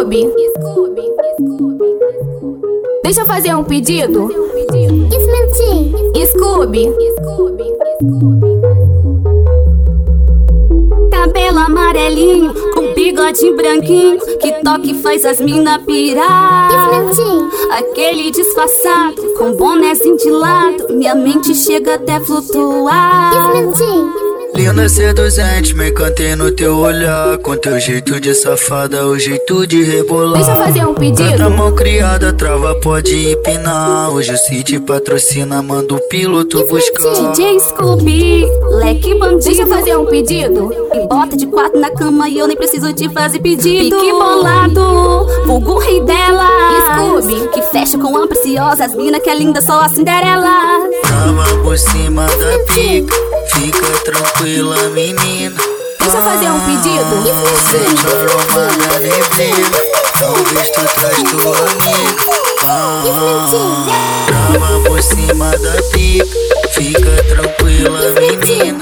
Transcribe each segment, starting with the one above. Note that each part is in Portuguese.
Scooby. Deixa eu fazer um pedido. Scooby, Scooby. Cabelo amarelinho, com bigode branquinho, que toque faz as mina pirar. Aquele disfarçado, com bonézinho de lado, minha mente chega até flutuar. Linda seduzente, me encantei no teu olhar. Com teu jeito de safada, o jeito de rebolar. Deixa eu fazer um pedido. Canta mão criada, trava pode empinar. Hoje o City patrocina, manda o piloto buscar. DJ Scooby, leque bandido. Deixa eu fazer um pedido. E bota de quatro na cama e eu nem preciso te fazer pedido. Pique bolado, vulgo rei dela. Scooby, que fecha com a preciosa As mina que é linda, só a Cinderela. Trava por cima da pica Fica tranquila, menina. Deixa eu fazer um pedido. Sente o aroma da neblina. Talvez tu traz tua amiga. Trava por cima da pica. Fica tranquila, menina.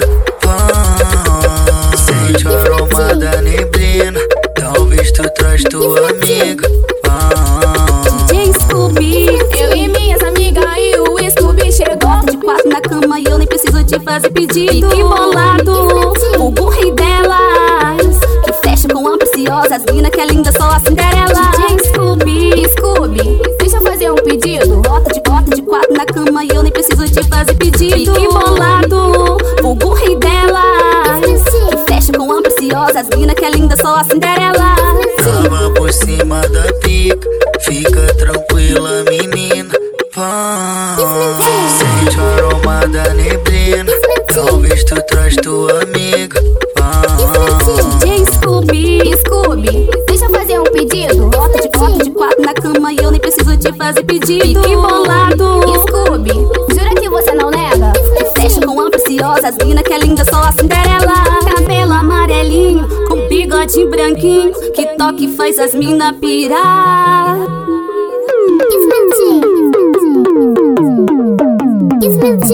Sente o aroma da neblina. Talvez tu traz tua amiga. DJ Scooby, eu e minhas amigas preciso te fazer pedido. Que bolado, o burro delas, que fecha com a preciosa, as mina que é linda, só a Cinderela. DJ Scooby, Scooby, deixa eu fazer um pedido. Bota de bota de quatro na cama e eu nem preciso te fazer pedido. Que bolado, o burro delas, que fecha com a preciosa, as mina que é linda, só a Cinderela. Trava por cima da pica, fica tranquila, menina. Sente da neblina. Talvez tu traz tua amiga. DJ Scooby, Scooby, deixa eu fazer um pedido. Bota de bota de quatro na cama e eu nem preciso te fazer pedido. Que bolado, Scooby, jura que você não nega? Fecha com a preciosa, as mina que é linda, só a Cinderela. Cabelo amarelinho, com bigode branquinho, que toque faz as mina pirar. Scooby,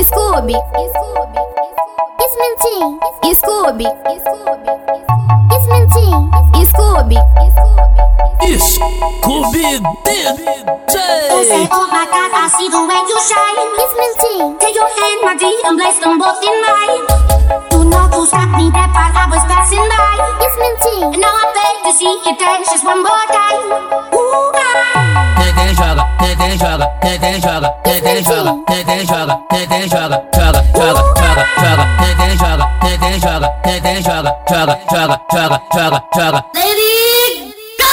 Scooby, Scooby, Scooby, Scooby They say, oh my God, I see the way you shine. Take your hand, my dear, and place them both in mine. Do not to stop me that while I was passing by. And now I beg to see you dance just one more time. Ooh, ah. Quem joga, quem joga, quem joga, quem joga, quem joga, quem joga, joga, joga, joga, joga, quem joga, quem joga, quem joga, joga, joga, joga, joga, joga. Lady, go!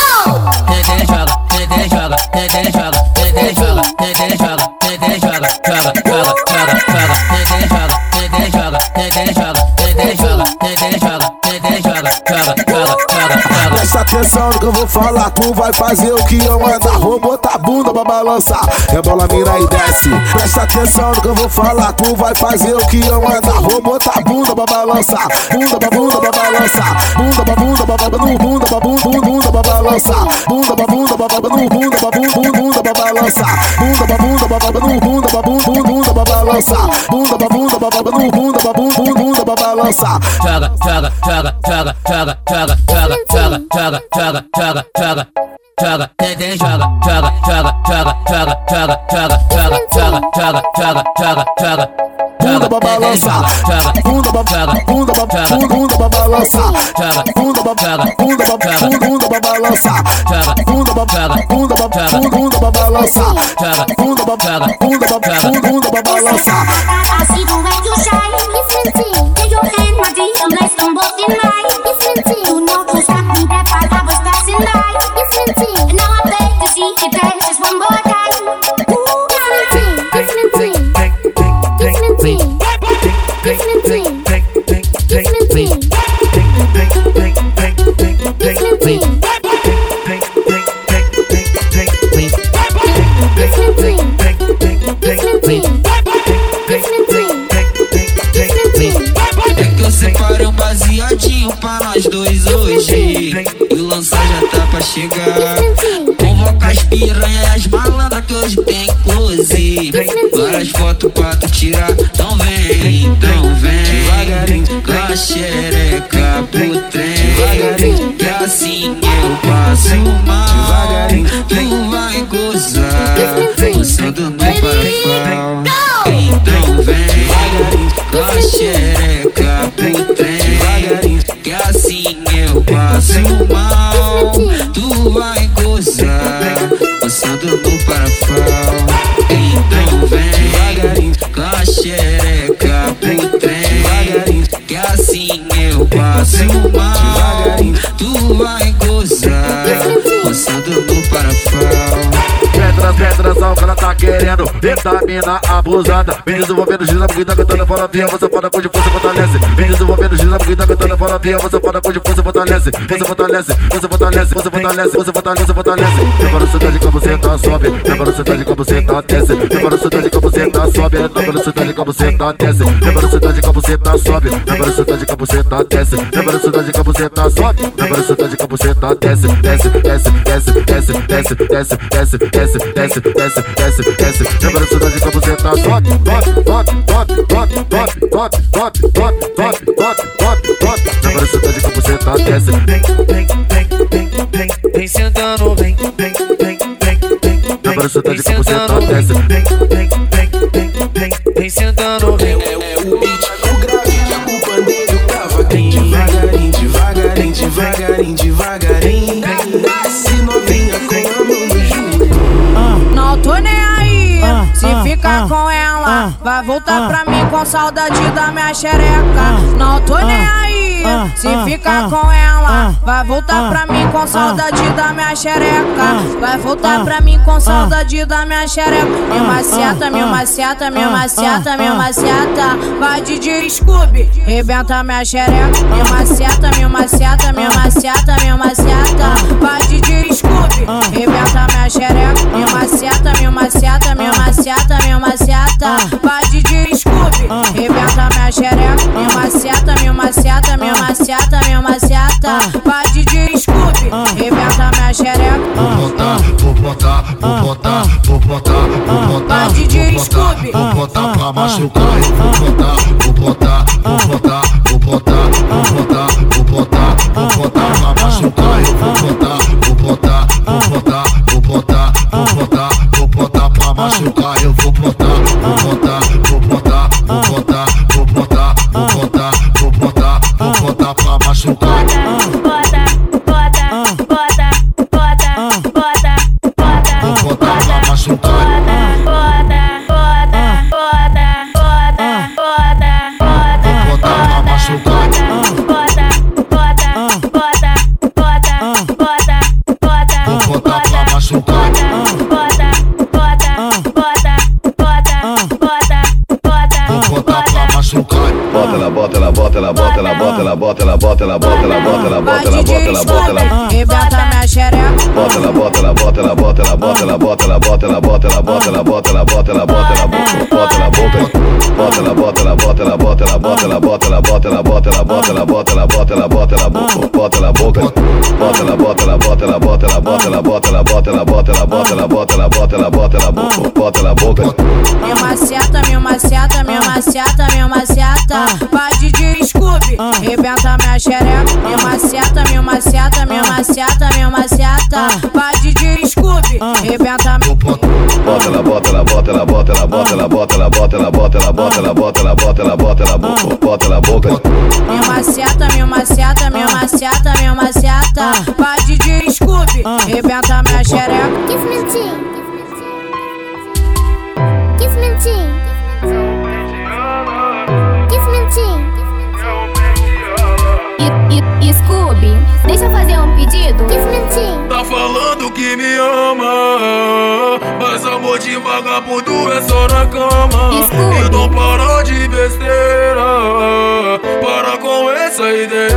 Quem joga, quem joga, quem joga, quem joga, quem joga, quem joga, joga, joga, joga, joga, quem joga, quem joga, quem joga, quem joga, quem joga, quem joga, joga, joga, joga, joga. Presta atenção no que eu vou falar, tu vai fazer o que eu mandar. Vou botar a bunda pra balançar, rebola mina e desce. Presta atenção no que eu vou falar, tu vai fazer o que eu mandar. Vou botar a bunda pra balançar, bunda pra bunda pra balançar, bunda pra bunda pra bunda, bunda pra bunda, bunda pra balançar, bunda pra bunda pra bunda, bunda pra bunda, bunda pra balançar, bunda pra bunda pra bunda, bunda pra bunda, pra balançar, bunda pra bunda pra bunda, bunda pra bunda pra balançar. joga, joga, joga, joga, joga, joga, joga, joga, joga, joga, joga, joga. Joga, quem joga, joga, joga, joga, joga, joga, joga, joga, joga, joga, joga, joga, joga. Bunda pra balançar, bunda pra bunda pra bunda, bunda pra balançar, bunda pra bunda pra bunda, bunda pra balançar, bunda pra bunda pra bunda, bunda pra balançar, bunda pra bunda pra bunda, bunda pra balançar. I see the way you shine. Take your hand, my dear, and place them both in mine. Do not to stop me that while I was passing by. And now I beg to see you dance just one more time. Várias fotos pra tu tirar. Então vem, então vem. Devagarinho com a xereca pro trem. Que assim eu passo mal. Tu vai gozar, gozando no farofal. Então vem com a xereca pro trem. Que assim eu passo mal. Tu vai gozar, gozando no farofal. Eu passo mal. Tu vai gozar, gozando no farofal. Só que ela tá querendo Vitamina abusada Vem desenvolvendo gira, porque tá cantando fora via Você foda com de força fortalece Vem desenvolvendo gira, porque tá cantando fora via Você foda com de força fortalece Você fortalece, você fortalece, você fortalece Você fortalece, você fortalece Leva no cidade como você tá sobe Leva no cidade como você tá desce Leva no cidade como você tá sobe Leva no cidade como você tá desce Leva no cidade como você tá sobe Leva no cidade como você tá desce Leva no cidade como você tá sobe Leva no cidade como você tá desce Desce, desce, desce, desce, desce, desce, desce, desce, desce, desce, desce, desce. Leva na cidade pra você tá top, top, top, top, top, top, top, top, top, top, top, top, top. Leva na cidade pra você tá desce. Vem, vem, vem, vem, vem, vem sentando, vem, vem, vem, vem, vem. Leva na cidade pra você tá desce. Vem, vem, vem, vem, vem, vem sentando, vem. Ficar com ela, vai voltar pra mim com saudade da minha xereca. Não tô nem aí. Se ficar com ela, vai voltar pra mim com saudade da minha xereca. Vai voltar pra mim com saudade da minha xereca. Me maciata, me maciata, me maciata, me maciata. Vai de Scooby, rebenta minha xereca. Me maciata, me maciata, me maciata, me maciata. Vai de Scooby, rebenta minha xereca. Me maciata, me maciata, me maciata, me maciata. Vai de Scooby, rebenta minha xereca. Me maciata, me maciata, me maciata, me maciata. Vai de Scooby, rebenta minha xereca. Vou botar, vou botar, vou botar, vou botar, vou botar, vou botar, Scooby. vou botar pra machucar. Vou botar, bota ela, bota ela, bota ela, bota ela, bota ela, bota ela, bota ela, rebenta minha xereca. bota ela, bota ela, bota ela, bota ela, bota ela, bota ela, bota ela, bota ela, bota ela, bota ela, bota ela, bota ela, bota ela, boca, bota ela, bota ela, bota ela, bota ela, bota ela, bota ela, bota ela, bota ela, bota ela, bota ela, bota ela, bota ela, bota ela, boca, bota ela, bota ela, bota ela, bota ela, bota ela, bota ela, bota ela, bota ela, bota ela, bota ela, bota ela, bota ela, bota ela, boca. Me maciata, me maciata, me maciata, me maciata. Vai de Scooby, rebenta minha xereca. Me maciata, me maciata, me maciata, me maciata. Vai de Scooby, rebenta minha Bota ela, bota ela, bota ela, bota ela, bota ela, bota ela, bota ela, bota ela, bota ela, bota ela, bota ela, bota ela, bota ela, boca. Me maciata, deixa eu fazer um pedido. Kiss me teen. Tá falando que me ama, mas amor de vagabundo é só na cama. Scooby. Então para de besteira, para com essa ideia.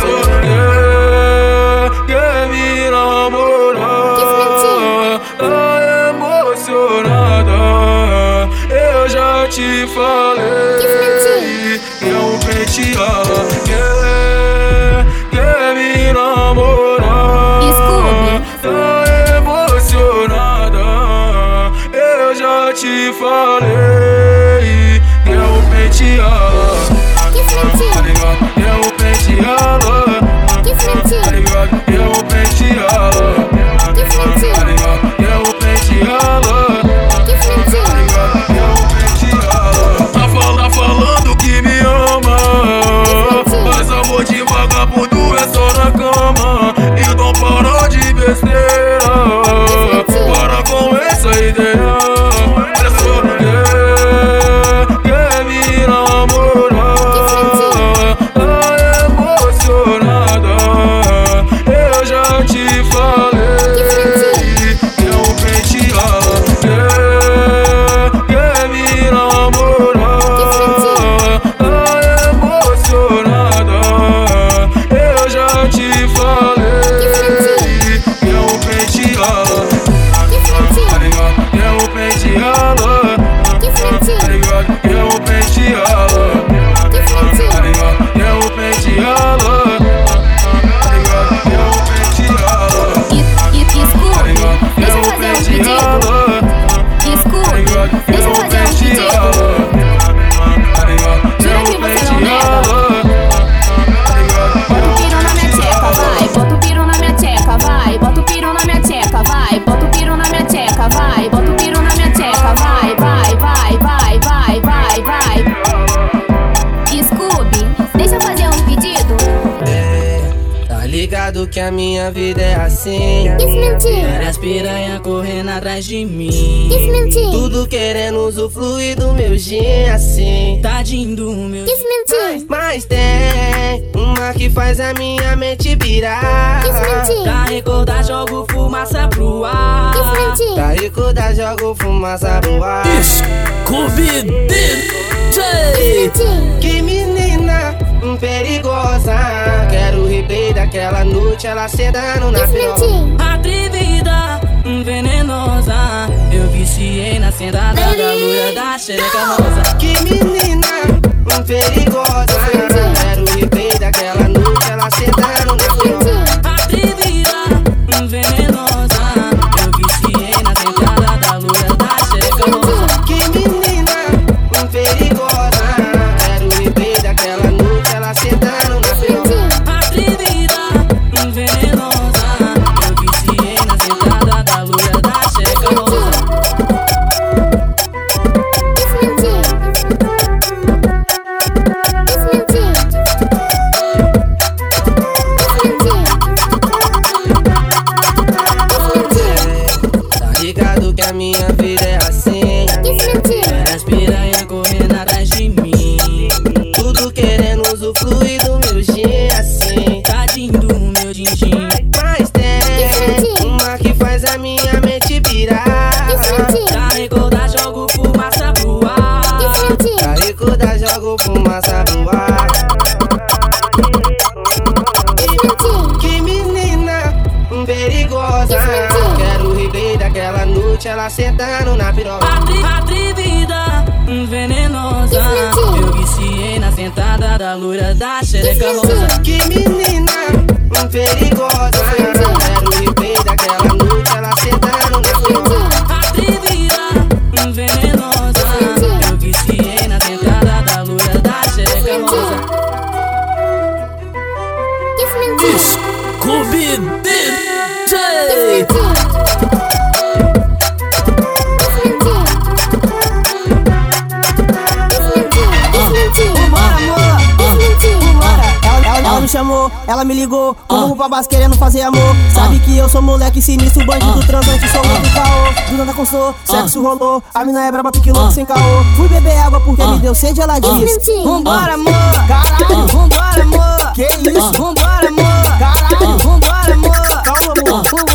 Só, quer, quer me namorar, tá emocionada. Eu já te falei a minha vida é assim. Várias piranha correndo atrás de mim. Tudo querendo usufruir do meu gin assim. Tadinho do meu. Mas tem uma que faz a minha mente virar. Tá recordar, jogo fumaça pro ar. Tá recordar, jogo fumaça pro ar. Scooby Que menina hum, perigosa. Quero o replay daquela noite, ela sedando na piroca. Atrevida, venenosa. Eu viciei na sentada da loira da xereca rosa. Que menina hum, perigosa. Quero o mente virar. Tá recordar, jogo fumaça pro ar. Tá recordar, jogo fumaça pro ar. Que menina perigosa. Quero replay daquela noite, ela sentando na piroca. Atrevida, venenosa. Eu viciei na sentada da loira da xereca rosa. Que menina perigosa. Ela me chamou, ela me ligou. Como pra base querendo fazer amor. Sabe que eu sou moleque sinistro, bandido transante, sou louco caô. Do nada constou, sexo rolou. A mina é braba, pique louco sem caô. Fui beber água porque me deu sede, ela disse. Vambora, amor. Caralho, vambora, amor. Que isso? Vambora, amor. Caralho, vambora, amor. Calma, amor.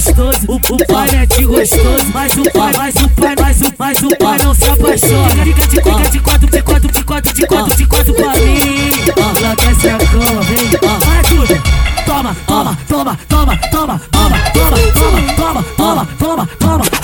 Gostoso, o, o pai mete gostoso, mas o pai, mas o pai, mas o, mas o pai não se apaixona. Fica de fica de quatro, de quatro, de quatro, de quatro, de quatro pra mim. Enlouquece a cama, vem, vai tudo. Toma, toma, toma, toma, toma, toma, toma, toma, toma, toma, toma, toma,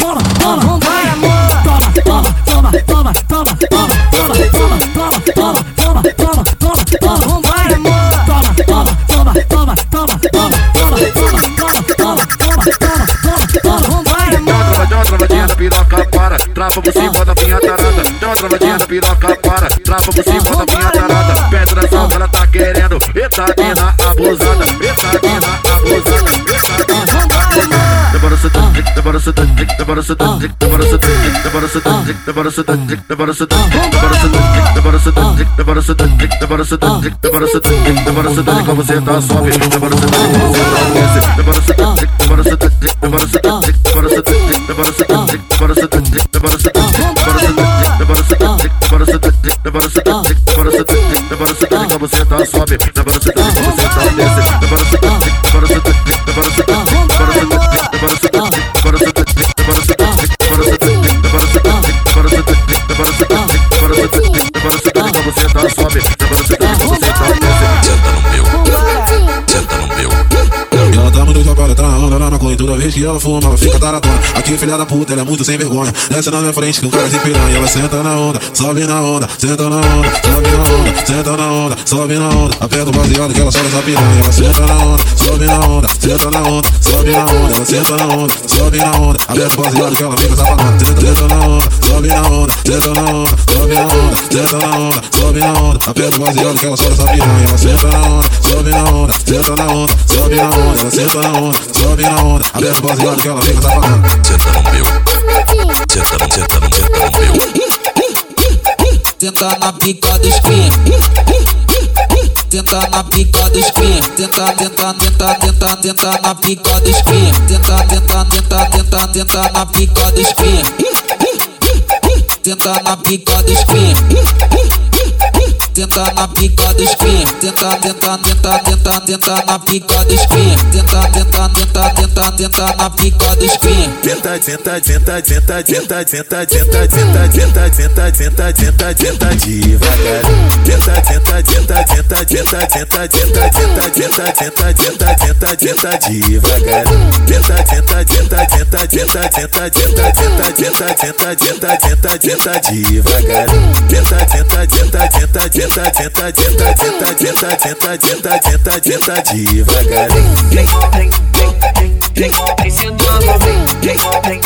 trava por cima da minha tarada. Dá uma travadinha da piroca para, trava por cima da minha tarada. Pedra salva, ela tá querendo, eita mina abusada, eita mina abusada, eita mina abusada. Demora se tanto, demora se tanto, demora se tanto, demora se tanto, demora se tanto, demora se tanto, demora se tanto, demora se tanto, demora se tanto, demora se tanto, demora se tanto, demora se tanto, demora se tanto, como você tá sobe, demora se tanto, como você tá desce, demora se tanto, demora se tanto, demora se tanto, demora se tanto, demora se tanto, demora se tanto, demora se tanto, demora se tanto, demora se tanto, demora se tanto, demora se tanto, demora se tanto, demora se tanto, como você tá sobe, demora se tanto, como você tá desce, demora se tanto, demora ela fuma, ela fica taratona Aqui, filha da puta, ela é muito sem vergonha Desce na minha frente um cara de piranha Ela senta na onda, sobe na onda Senta na onda, sobe na onda Senta na onda, sobe na onda Aperta o baseado que ela solta essa piranha Ela senta na onda, sobe na onda Senta na onda, sobe na onda Ela senta na onda, sobe na onda Aperta o baseado que ela fica safadona Senta, na onda, sobe na onda Senta na onda, sobe na onda Senta na onda, sobe na onda Aperta o baseado que ela solta essa piranha Ela senta na onda, sobe na onda Senta na onda, sobe na onda Ela senta na onda, sobe na onda Aperta tá baseado que ela fica tá falando. Senta no meu. Senta, senta, senta no meu. Senta na pica do screen. tenta na pica do screen. tenta, tenta, tenta, tenta, tenta na pica do screen. tenta, tenta, tenta, tenta, tenta na pica do screen. Tenta na pica do screen tenta na pica dos cria, tenta, tenta, tenta, tenta, tenta na pica dos cria, tenta, tenta, tenta, tenta, tenta na pica dos cria. Tenta, tenta, tenta, tenta, tenta, tenta, tenta, tenta, tenta, tenta, tenta, tenta, tenta devagar. Tenta, tenta, tenta, tenta, tenta, tenta, tenta, tenta, tenta, tenta, tenta, tenta, tenta devagar. Tenta, tenta, tenta, tenta, tenta, tenta, tenta, tenta, tenta, tenta, tenta, tenta, tenta devagar. Tenta, tenta, tenta, tenta, tenta tenta, tenta, tenta, tenta, tenta, tenta, tenta, tenta, tenta devagarinho. Vem, vem, vem, vem, vem, vem sentando, vem, vem, vem, vem,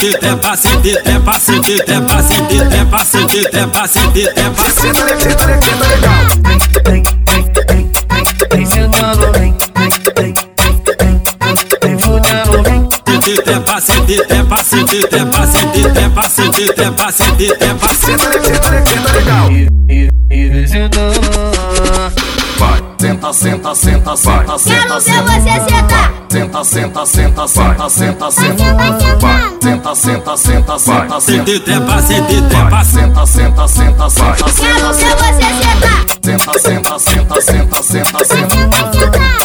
sentir, é pra sentir, é pra sentir, é pra sentir, é pra sentir, é pra sentir, é pra sentir. Senta legal. Vem, É vem, vem, vem sentando, vem, é vem, vem. É pra sentir, é pra sentir, é pra sentir, é pra sentir, é pra sentir, é pra sentir. Senta legal. E vem sentando. Vai, senta, senta, senta, senta, senta. Quero ver você sentar. Senta, senta, senta, senta, senta, senta. Senta, senta, senta, senta, senta. Sente trepa, sente trepa, Senta, senta, senta, senta, senta, senta. Senta, senta, senta, senta, senta, senta.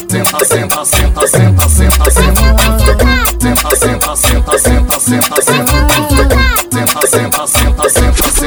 Senta, senta, senta, senta, senta, senta. Vai sentar. Senta, senta, senta, senta, senta, senta. Vai sentar. Senta, senta, senta, senta, senta, senta.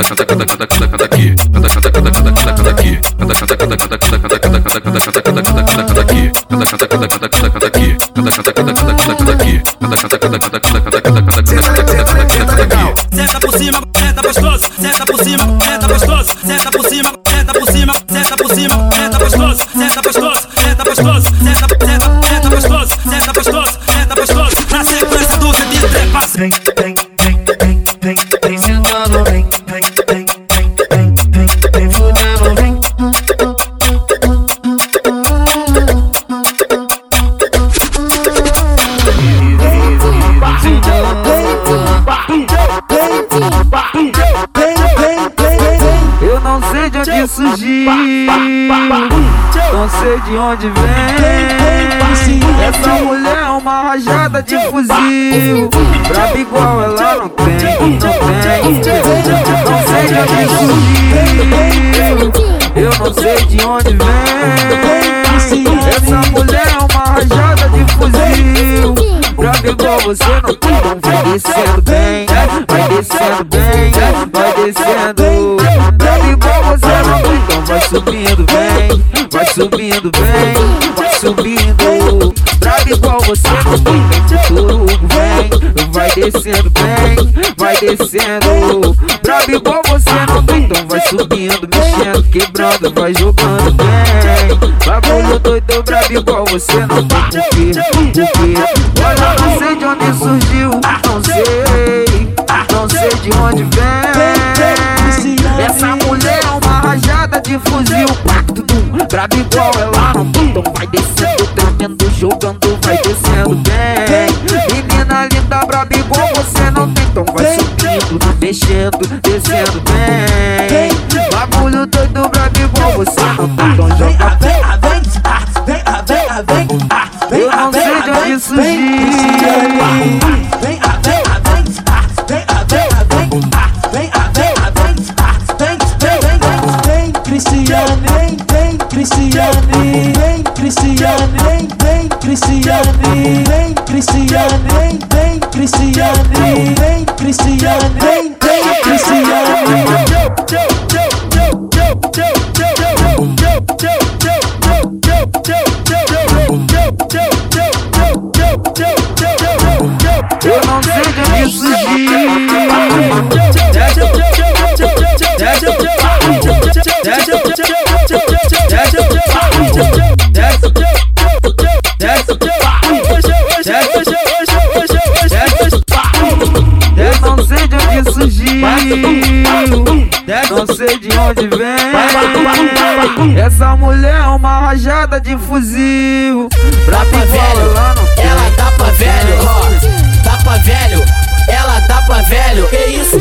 Cada, cada, cada, cada, cada, cada aqui. Cada, cada, cada, cada, cada, cada aqui. Cada, cada, cada, cada, cada, cada, cada, cada, cada, cada, cada, cada, cada aqui. Cada, cada, cada, cada, cada, cada aqui. Cada, cada, cada, cada, cada, cada aqui. Cada, cada, cada, cada, cada, cada, cada, cada, cada, cada, cada, cada, cada. Senta por cima, senta gostoso, senta por cima, senta gostoso, senta por cima, senta por cima, senta por cima, senta gostoso, senta gostoso, senta gostoso, senta, senta, senta gostoso, senta gostoso. Onde vem. Essa mulher é uma rajada de fuzil, braba igual ela não tem, não tem. Não sei de onde surgiu, eu não sei de onde vem. Essa mulher é uma rajada de fuzil, braba igual você não tem. Vai descendo bem, vai descendo bem, vai descendo. Braba igual você não tem. Então vai subindo bem, subindo bem, vai subindo. Braba igual você não tem. Vem vem, vai descendo bem, vai descendo. Braba igual você não tem. Então vai subindo, mexendo, quebrando, vai jogando bem. Bagulho doido, brabo igual você não quê? Por quê? Olha, não sei de onde surgiu, não sei, não sei de onde vem. Essa mulher é uma rajada de fuzil, igual ela não tem. Então vai descendo, tremendo, jogando, vai descendo bem. Menina linda, braba igual você não tem. Então vai subindo, mexendo, descendo bem. Bagulho doido, brabo igual você não tem. Então joga bem. Eu não sei de onde surgiu. Cristiane, Não sei de onde vem. Essa mulher é uma rajada de fuzil. Dá pra velho, ela dá pra velho, ó. Dá pra velho, ela dá pra velho. Que isso?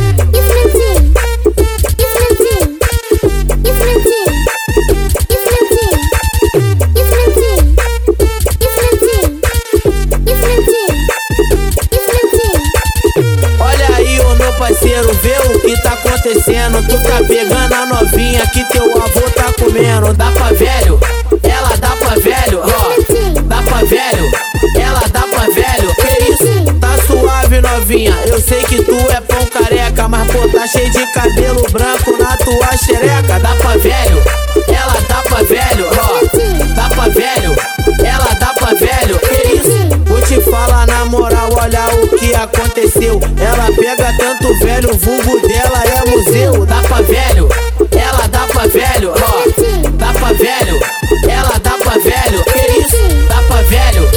Acontecendo. Tu tá pegando a novinha que teu avô tá comendo. Dá pra velho, ela dá pra velho, ó. Dá pra velho, ela dá pra velho. Que isso? Tá suave, novinha. Eu sei que tu é pão careca, mas pô, tá cheio de cabelo branco na tua xereca. Dá pra velho, ela dá pra velho, ó. Dá pra velho, ela dá pra velho. Que isso? Vou te falar na moral, olha o que aconteceu. Ela pega velho, o vulgo dela é museu. Dá pra velho, ela dá pra velho, ó. Dá pra velho, ela dá pra velho. Que isso? Dá pra velho,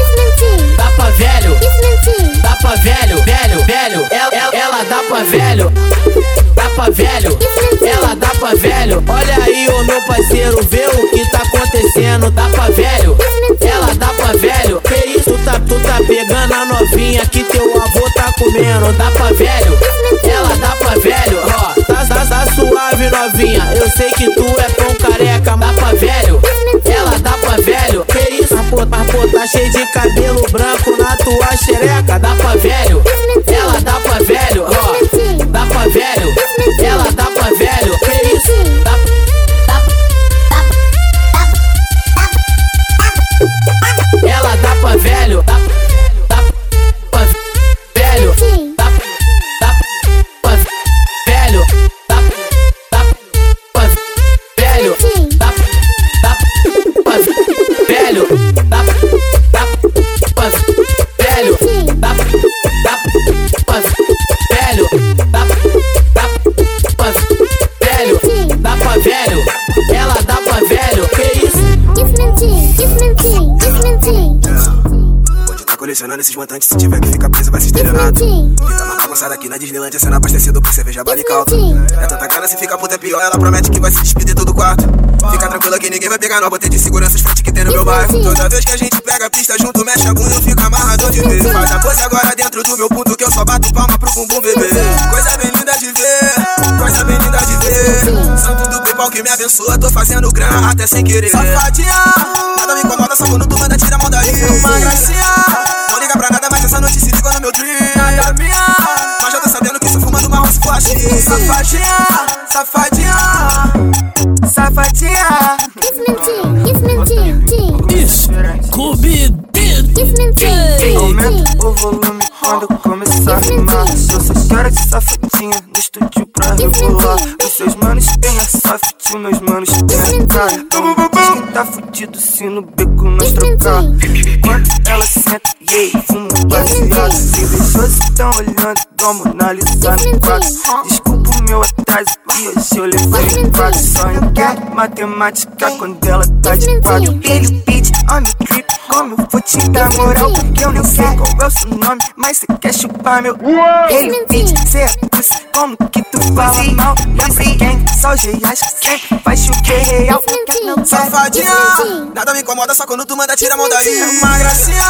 dá pra velho, dá pra velho, velho, velho. Ela, ela, ela dá pra velho, dá pra velho, ela dá pra velho. Olha aí, ô meu parceiro, vê o que tá acontecendo. Dá pra velho, ela dá pra velho. Que isso? Tu tá, tu tá pegando a novinha que teu avô tá comendo. Dá pra velho, suave, novinha. Eu sei que tu é pão careca, mas pra velho, ela dá pra velho. Que isso? Mas pô, tá cheio de cabelo branco na tua xereca. Dá pra velho, ela promete que vai se despedir todo quarto. Fica tranquila que ninguém vai pegar nós, botei de segurança os frente que tem no meu bairro. Toda vez que a gente pega a pista junto, mexe a bunda, eu fico amarrado de ver. Faz a pose agora dentro do meu ponto que eu só bato palma pro bumbum bebê. Coisa bem linda de ver, coisa bem linda de ver. Santo do PayPal que me abençoa, tô fazendo grana até sem querer. Safadinha, nada me incomoda, só quando tu manda tira a mão daí. Uma gracinha, não liga pra nada, mas essa noite se ligou no meu dream. Nada minha, mas já tô sabendo que tô fumando marrom se for assim. Safadinha, safadinha, safadinha. Scooby Aumenta o volume quando começar a rimar. Eu só quero esse safadinha no estúdio pra rebolar. Os seus manos têm a soft, meus manos têm a cara. Diz que tá fudido se no beco nós trocar. Enquanto ela senta, e yeah, fumo baseado. Invejosos tão olhando, dou Mona Lisa no quadro. Desculpa E eu levei quatro sonho Quer matemática quando ela tá de quatro Ele beat on the trip Como eu vou te dar moral? Que eu nem sei qual é o seu nome Mas cê quer chupar meu Ele beat, cê é pussy Como que tu fala mal? Lembra quem? Só os reais que sempre faz chover real. Safadinha, nada me incomoda só quando tu manda tira a mão daí. Uma gracinha,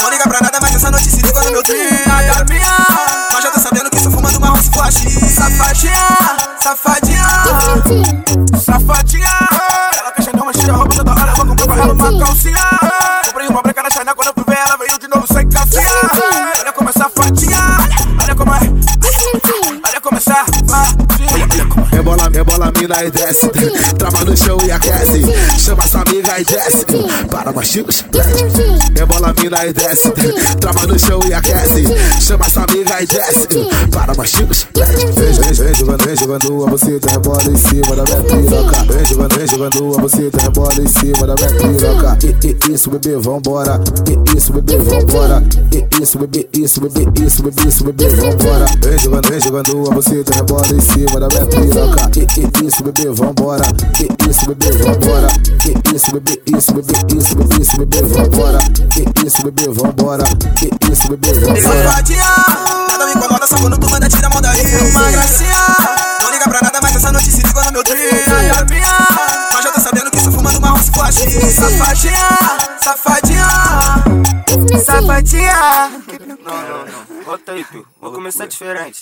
não liga pra nada mas essa noite se liga no meu trio Nada minha, mas já tô sabendo que sou fumando marrom se for Safadinha, safadinha, safadinha. Ela quer chegar, mas tira a toda hora, vou comprar pra ela uma calcinha. Comprei uma branca na China, quando eu fui ver ela veio Rebola, mina e desce. Trava no chão e aquece. Chama essa amiga e desce. Para machigos, Rebola, mina e desce. Trava no chão e aquece. Chama essa amiga e desce. Para machigos, Vem, vem, vem jogando, vem jogando a buceta, rebola em cima da minha piroca. Vem jogando, vem jogando a buceta, rebola em cima da minha piroca. Isso, bebê, vambora. E, isso, bebê, vambora. E, isso, bebê, isso, bebê, isso, bebê, isso, bebê, vambora. Vem jogando, vem jogando a buceta, rebola em cima da minha piroca. Isso, bebê, vambora. E, isso, bebê, vambora. E, isso, bebê, isso, bebê, isso, bebê, isso, bebê, vambora. E, isso, bebê, vambora. E, isso, bebê, vambora. Safadinha, nada me incomoda só quando tu manda tira a mão daí Uma gracinha, não liga pra nada mas essa noite se liga no meu trio Nada minha, mas já tô sabendo que sou fumando marrom se for Safadinha, safadinha, Safadinha. Não, não, não, volta aí, tu. Vou começar diferente